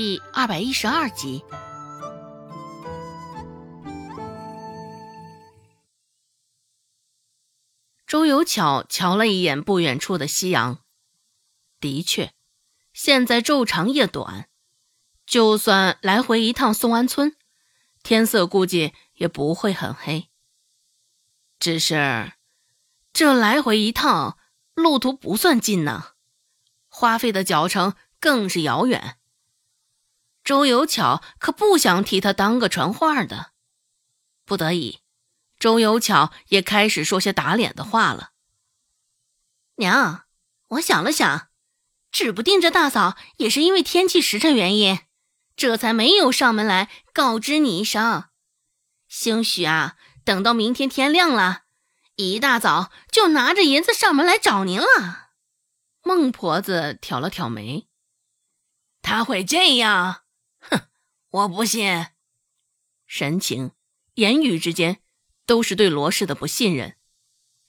第二百一十二集。周有巧瞧了一眼不远处的夕阳，的确，现在昼长夜短，就算来回一趟宋安村，天色估计也不会很黑。只是，这来回一趟路途不算近呢，花费的脚程更是遥远。周有巧可不想替他当个传话的，不得已。周有巧也开始说些打脸的话了。娘，我想了想，指不定这大嫂也是因为天气时辰原因，这才没有上门来告知你一声。兴许啊，等到明天天亮了，一大早就拿着银子上门来找您了。孟婆子挑了挑眉，他会这样？我不信。神情、言语之间。都是对罗氏的不信任。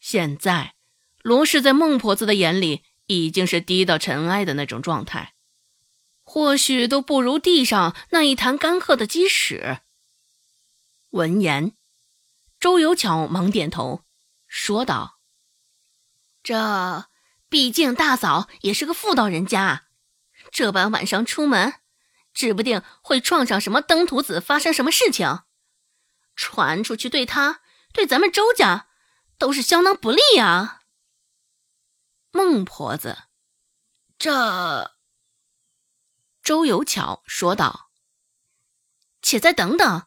现在，罗氏在孟婆子的眼里已经是低到尘埃的那种状态，或许都不如地上那一坛干涸的鸡屎。闻言，周有巧忙点头，说道：“这毕竟大嫂也是个妇道人家，这般晚上出门，指不定会撞上什么登徒子，发生什么事情，传出去对他。”对咱们周家都是相当不利呀。孟婆子，这周有巧说道：“且再等等，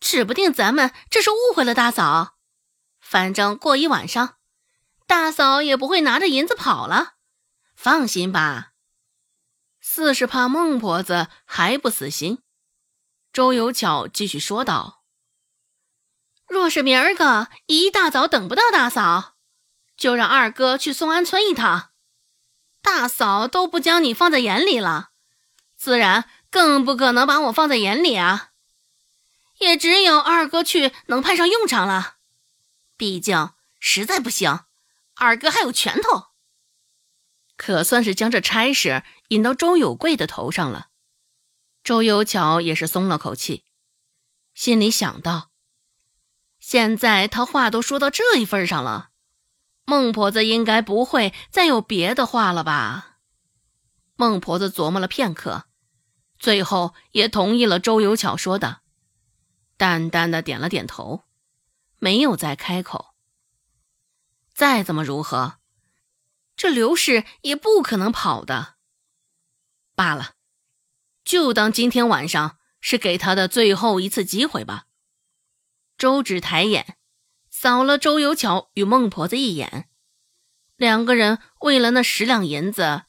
指不定咱们这是误会了大嫂。反正过一晚上，大嫂也不会拿着银子跑了。放心吧。”似是怕孟婆子还不死心，周有巧继续说道。若是明儿个一大早等不到大嫂，就让二哥去松安村一趟。大嫂都不将你放在眼里了，自然更不可能把我放在眼里啊。也只有二哥去能派上用场了。毕竟实在不行，二哥还有拳头。可算是将这差事引到周有贵的头上了。周有巧也是松了口气，心里想到。现在他话都说到这一份上了，孟婆子应该不会再有别的话了吧？孟婆子琢磨了片刻，最后也同意了周有巧说的，淡淡的点了点头，没有再开口。再怎么如何，这刘氏也不可能跑的。罢了，就当今天晚上是给他的最后一次机会吧。周芷抬眼，扫了周有巧与孟婆子一眼，两个人为了那十两银子，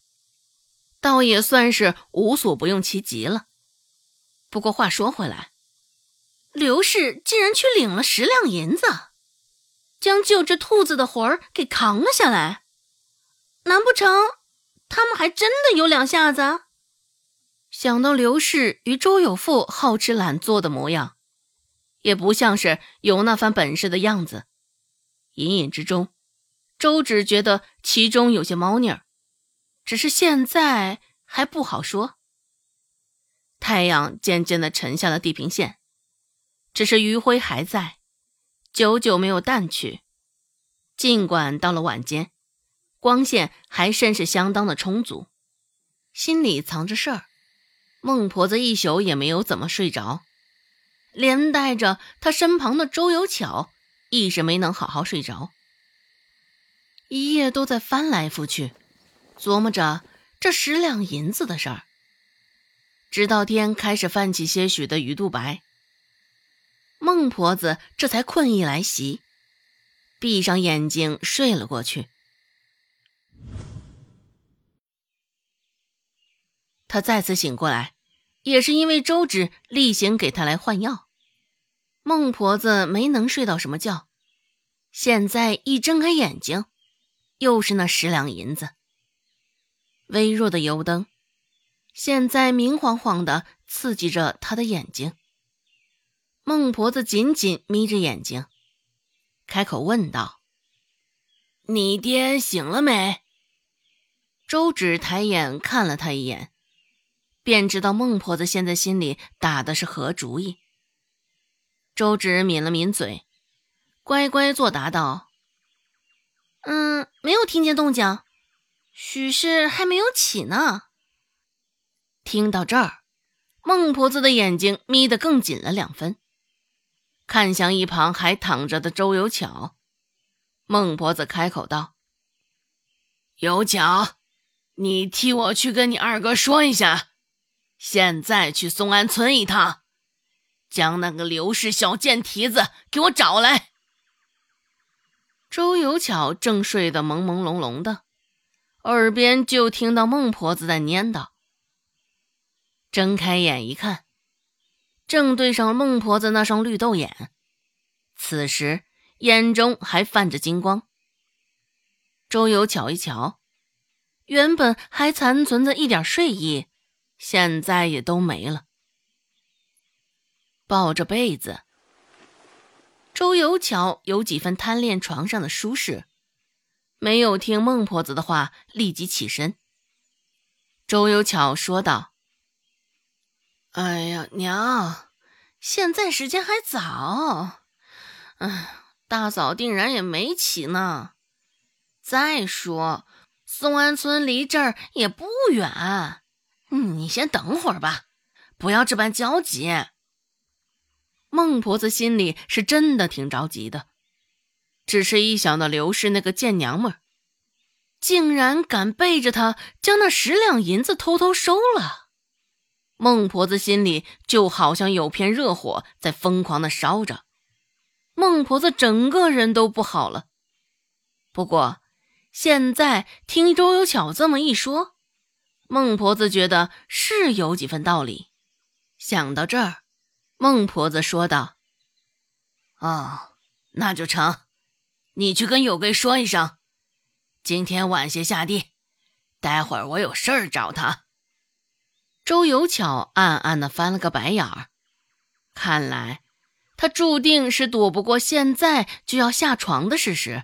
倒也算是无所不用其极了。不过话说回来，刘氏竟然去领了十两银子，将救治兔子的活儿给扛了下来，难不成他们还真的有两下子？想到刘氏与周有富好吃懒做的模样。也不像是有那番本事的样子，隐隐之中，周芷觉得其中有些猫腻儿，只是现在还不好说。太阳渐渐的沉下了地平线，只是余晖还在，久久没有淡去。尽管到了晚间，光线还甚是相当的充足，心里藏着事儿，孟婆子一宿也没有怎么睡着。连带着她身旁的周有巧，一时没能好好睡着，一夜都在翻来覆去，琢磨着这十两银子的事儿。直到天开始泛起些许的鱼肚白，孟婆子这才困意来袭，闭上眼睛睡了过去。他再次醒过来。也是因为周芷例行给他来换药，孟婆子没能睡到什么觉，现在一睁开眼睛，又是那十两银子。微弱的油灯，现在明晃晃的刺激着他的眼睛。孟婆子紧紧眯着眼睛，开口问道：“你爹醒了没？”周芷抬眼看了他一眼。便知道孟婆子现在心里打的是何主意。周芷抿了抿嘴，乖乖作答道：“嗯，没有听见动静，许是还没有起呢。”听到这儿，孟婆子的眼睛眯得更紧了两分，看向一旁还躺着的周有巧。孟婆子开口道：“有巧，你替我去跟你二哥说一下，现在去松安村一趟，将那个刘氏小贱蹄子给我找来。”周有巧正睡得朦朦胧胧的，耳边就听到孟婆子在念叨。睁开眼一看，正对上孟婆子那双绿豆眼，此时。眼中还泛着金光。周游巧一瞧，原本还残存着一点睡意，现在也都没了。抱着被子，周游巧有几分贪恋床上的舒适，没有听孟婆子的话，立即起身。周游巧说道：“哎呀，娘，现在时间还早，哎。”大嫂定然也没起呢。再说，松安村离这儿也不远，嗯你先等会儿吧，不要这般焦急。孟婆子心里是真的挺着急的，只是一想到刘氏那个贱娘们儿，竟然敢背着她将那十两银子偷偷收了，孟婆子心里就好像有片热火在疯狂的烧着。孟婆子整个人都不好了。不过，现在听周有巧这么一说，孟婆子觉得是有几分道理。想到这儿，孟婆子说道：“哦，那就成。你去跟有贵说一声，今天晚些下地，待会儿我有事儿找他。”周有巧暗暗的翻了个白眼儿，看来。他注定是躲不过现在就要下床的事实。